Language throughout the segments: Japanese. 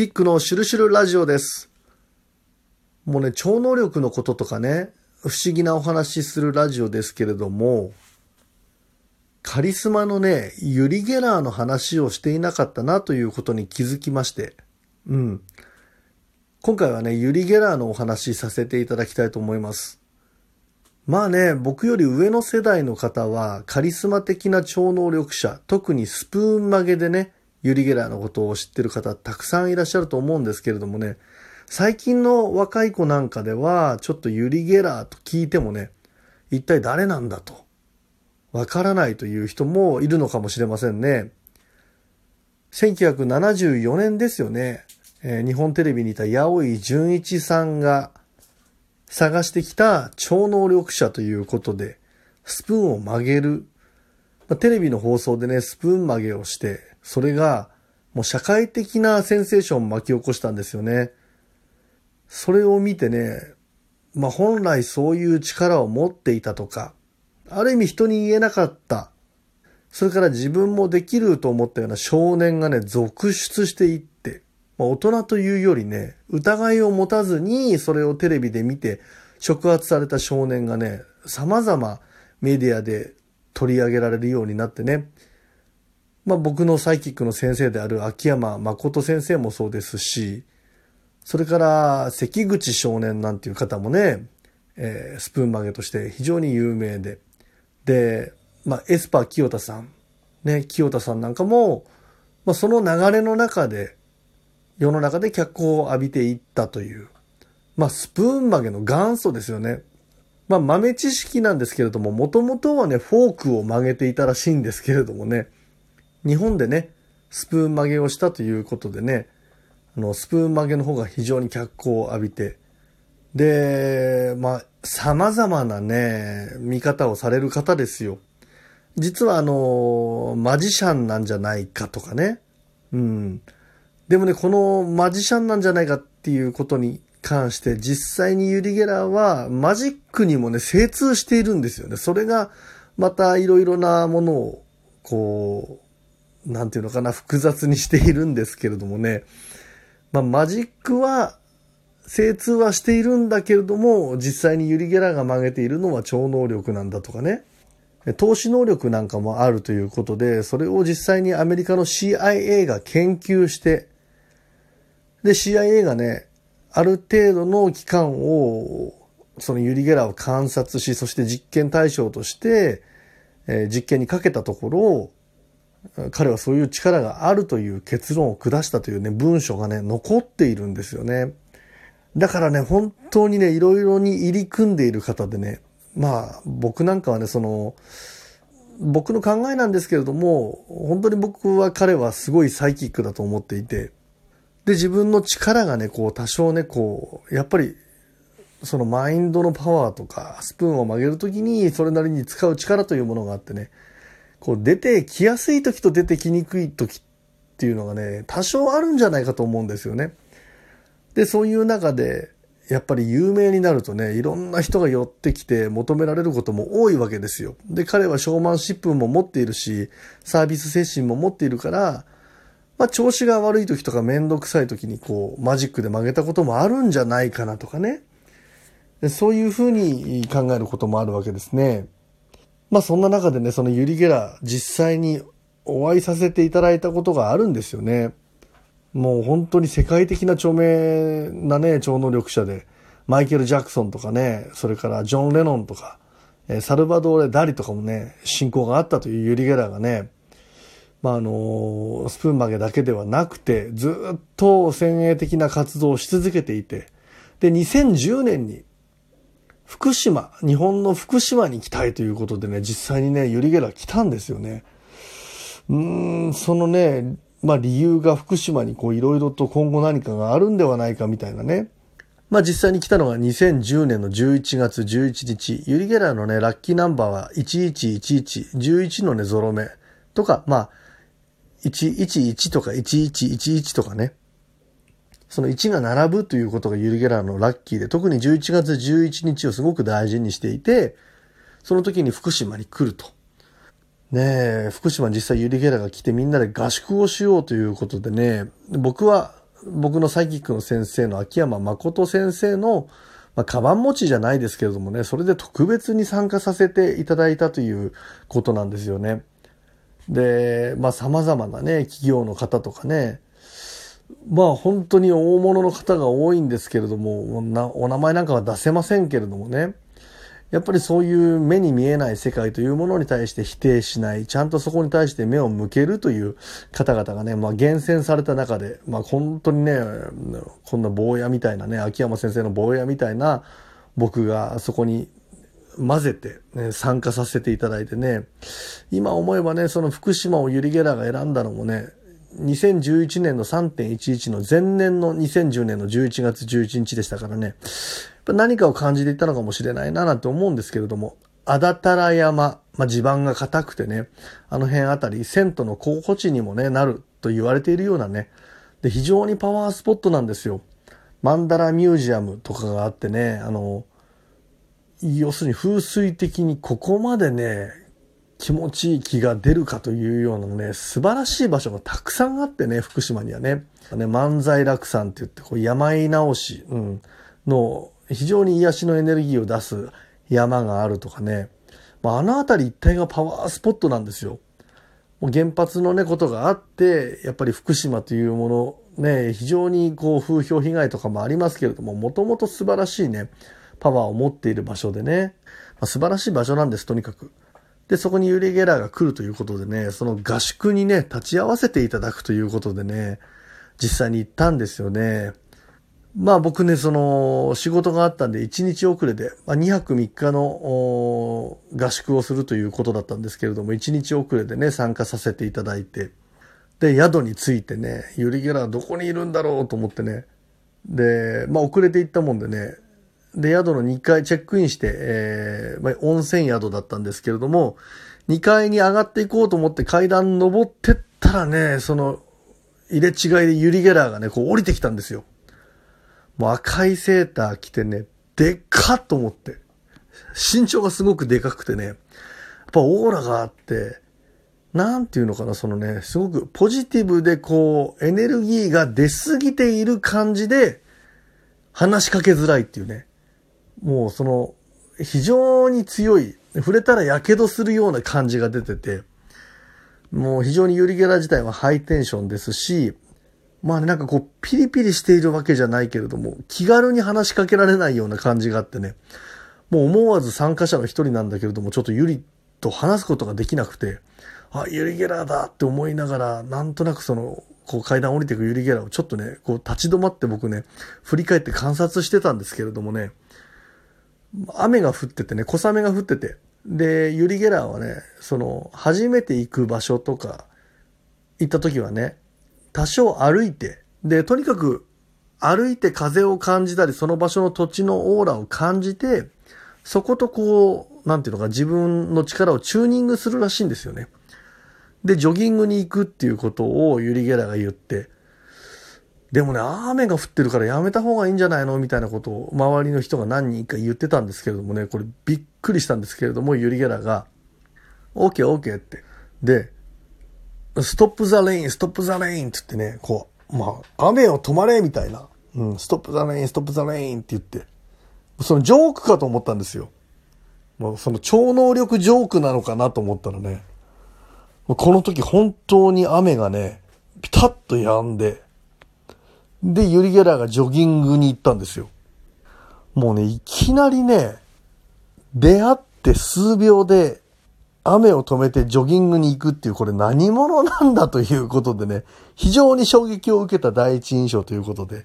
キックのシュルシュルラジオです。もうね、超能力のこととかね、不思議なお話しするラジオですけれども、カリスマのね、ユリ・ゲラーの話をしていなかったなということに気づきまして、うん。今回はね、ユリ・ゲラーのお話しさせていただきたいと思います。まあね、僕より上の世代の方は、カリスマ的な超能力者、特にスプーン曲げでね、ユリ・ゲラーのことを知ってる方たくさんいらっしゃると思うんですけれどもね、最近の若い子なんかでは、ちょっとユリ・ゲラーと聞いてもね、一体誰なんだと、わからないという人もいるのかもしれませんね。1974年ですよね。えー日本テレビにいた八尾井純一さんが探してきた超能力者ということで、スプーンを曲げる。まあテレビの放送でね、スプーン曲げをして、それがもう社会的なセンセーションを巻き起こしたんですよね。それを見てね、まあ本来そういう力を持っていたとか、ある意味人に言えなかった。それから自分もできると思ったような少年がね、続出していって、まあ、大人というよりね、疑いを持たずにそれをテレビで見て触発された少年がね、様々メディアで取り上げられるようになってね、まあ僕のサイキックの先生である秋山誠先生もそうですし、それから関口少年なんていう方もね、えースプーン曲げとして非常に有名で、で、まあエスパー清田さん、ね、清田さんなんかも、まあその流れの中で、世の中で脚光を浴びていったという、まあスプーン曲げの元祖ですよね。まあ豆知識なんですけれども、もともとはね、フォークを曲げていたらしいんですけれどもね、日本でね、スプーン曲げをしたということでね、あの、スプーン曲げの方が非常に脚光を浴びて、で、まあ、様々なね、見方をされる方ですよ。実はあの、マジシャンなんじゃないかとかね。うん。でもね、このマジシャンなんじゃないかっていうことに関して、実際にユリ・ゲラーはマジックにもね、精通しているんですよね。それが、またいろいろなものを、こう、なんていうのかな、複雑にしているんですけれどもね。まあ、マジックは、精通はしているんだけれども、実際にユリ・ゲラーが曲げているのは超能力なんだとかね。投資能力なんかもあるということで、それを実際にアメリカの CIA が研究して、で、CIA がね、ある程度の期間を、そのユリ・ゲラを観察し、そして実験対象として、えー実験にかけたところ、彼はそういう力があるという結論を下したというね、文書がね、残っているんですよね。だからね、本当にね、いろいろに入り組んでいる方でね、まあ、僕なんかはね、その、僕の考えなんですけれども、本当に僕は彼はすごいサイキックだと思っていて、で、自分の力がね、こう、多少ね、こう、やっぱり、そのマインドのパワーとか、スプーンを曲げるときに、それなりに使う力というものがあってね、こう、出てきやすいときと出てきにくいときっていうのがね、多少あるんじゃないかと思うんですよね。で、そういう中で、やっぱり有名になるとね、いろんな人が寄ってきて求められることも多いわけですよ。で、彼はショーマンシップも持っているし、サービス精神も持っているから、まあ、調子が悪い時とかめんどくさい時にこう、マジックで曲げたこともあるんじゃないかなとかね。そういうふうに考えることもあるわけですね。まあ、そんな中でね、そのユリ・ゲラ、実際にお会いさせていただいたことがあるんですよね。もう本当に世界的な著名なね、超能力者で、マイケル・ジャクソンとかね、それからジョン・レノンとか、サルバドーレ・ダリとかもね、親交があったというユリ・ゲラがね、まあ、あの、スプーン曲げだけではなくて、ずっと先鋭的な活動をし続けていて、で、2010年に、福島、日本の福島に来たいということでね、実際にね、ユリ・ゲラ来たんですよね。うーん、そのね、まあ理由が福島にこういろいろと今後何かがあるんではないかみたいなね。まあ実際に来たのが2010年の11月11日。ユリ・ゲラーのね、ラッキーナンバーは1111、11のね、ゾロ目とか、まあ、111とか1111とかね。その1が並ぶということがユリ・ゲラーのラッキーで、特に11月11日をすごく大事にしていて、その時に福島に来ると。ねえ、福島実際ユリ・ゲラーが来てみんなで合宿をしようということでね、僕は僕のサイキックの先生の秋山誠先生の、まあ、カバン持ちじゃないですけれどもね、それで特別に参加させていただいたということなんですよね。で、まあ様々なね、企業の方とかね、まあ本当に大物の方が多いんですけれども、お名前なんかは出せませんけれどもね、やっぱりそういう目に見えない世界というものに対して否定しない、ちゃんとそこに対して目を向けるという方々がね、まあ厳選された中で、まあ本当にね、こんな坊やみたいなね、秋山先生の坊やみたいな僕がそこに混ぜて、ね、参加させていただいてね、今思えばね、その福島をユリ・ゲラが選んだのもね、2011年の3.11の前年の2010年の11月11日でしたからね、何かを感じていたのかもしれないななんて思うんですけれども、あだたら山、まあ、地盤が硬くてね、あの辺あたり、銭湯の候補地にもね、なると言われているようなね、で、非常にパワースポットなんですよ。マンダラミュージアムとかがあってね、あの、要するに風水的にここまでね、気持ちいい気が出るかというようなね、素晴らしい場所がたくさんあってね、福島にはね。ね、万歳楽山って言って、こう病直し、うん、の非常に癒しのエネルギーを出す山があるとかね。まあ、あの辺り一帯がパワースポットなんですよ。もう原発のね、ことがあって、やっぱり福島というもの、ね、非常にこう風評被害とかもありますけれども、もともと素晴らしいね、パワーを持っている場所でね、まあ、素晴らしい場所なんです、とにかく。で、そこにユリ・ゲラーが来るということでね、その合宿にね、立ち会わせていただくということでね、実際に行ったんですよね。まあ僕ね、その仕事があったんで1日遅れで、まあ、2泊3日の合宿をするということだったんですけれども、1日遅れでね、参加させていただいて、で、宿に着いてね、ユリ・ゲラーどこにいるんだろうと思ってね、で、まあ遅れて行ったもんでね、で、宿の2階チェックインして、えー、まあ、温泉宿だったんですけれども、2階に上がっていこうと思って階段登ってったらね、その、入れ違いでユリゲラーがね、こう降りてきたんですよ。もう赤いセーター着てね、でっかと思って。身長がすごくでかくてね、やっぱオーラがあって、なんていうのかな、そのね、すごくポジティブでこう、エネルギーが出すぎている感じで、話しかけづらいっていうね。もうその、非常に強い、触れたら火傷するような感じが出てて、もう非常にユリゲラ自体はハイテンションですし、まあね、なんかこう、ピリピリしているわけじゃないけれども、気軽に話しかけられないような感じがあってね、もう思わず参加者の一人なんだけれども、ちょっとユリと話すことができなくて、あ、ユリゲラだって思いながら、なんとなくその、こう階段降りていくユリゲラをちょっとね、こう立ち止まって僕ね、振り返って観察してたんですけれどもね、雨が降っててね、小雨が降ってて、で、ユリ・ゲラーはね、その、初めて行く場所とか、行った時はね、多少歩いて、で、とにかく歩いて風を感じたり、その場所の土地のオーラを感じて、そことこう、なんていうのか、自分の力をチューニングするらしいんですよね。で、ジョギングに行くっていうことをユリ・ゲラーが言って、でもね、雨が降ってるからやめた方がいいんじゃないの？みたいなことを周りの人が何人か言ってたんですけれどもね、これびっくりしたんですけれども、ユリゲラが、OK, OK って。で、 stop the rain, stop the rain って言ってね、こう、まあ、雨を止まれみたいな。うん、 stop the rain, stop the rain って言って、そのジョークかと思ったんですよ。もうその超能力ジョークなのかなと思ったらね、この時本当に雨がね、ピタッと止んで、で、ユリ・ゲラーがジョギングに行ったんですよ。もうね、いきなりね、出会って数秒で雨を止めてジョギングに行くっていう、これ何者なんだということでね、非常に衝撃を受けた第一印象ということで、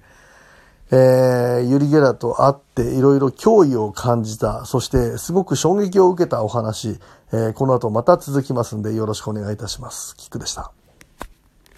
えー、ユリ・ゲラと会っていろいろ脅威を感じた、そしてすごく衝撃を受けたお話、えー、この後また続きますんでよろしくお願いいたします。キックでした。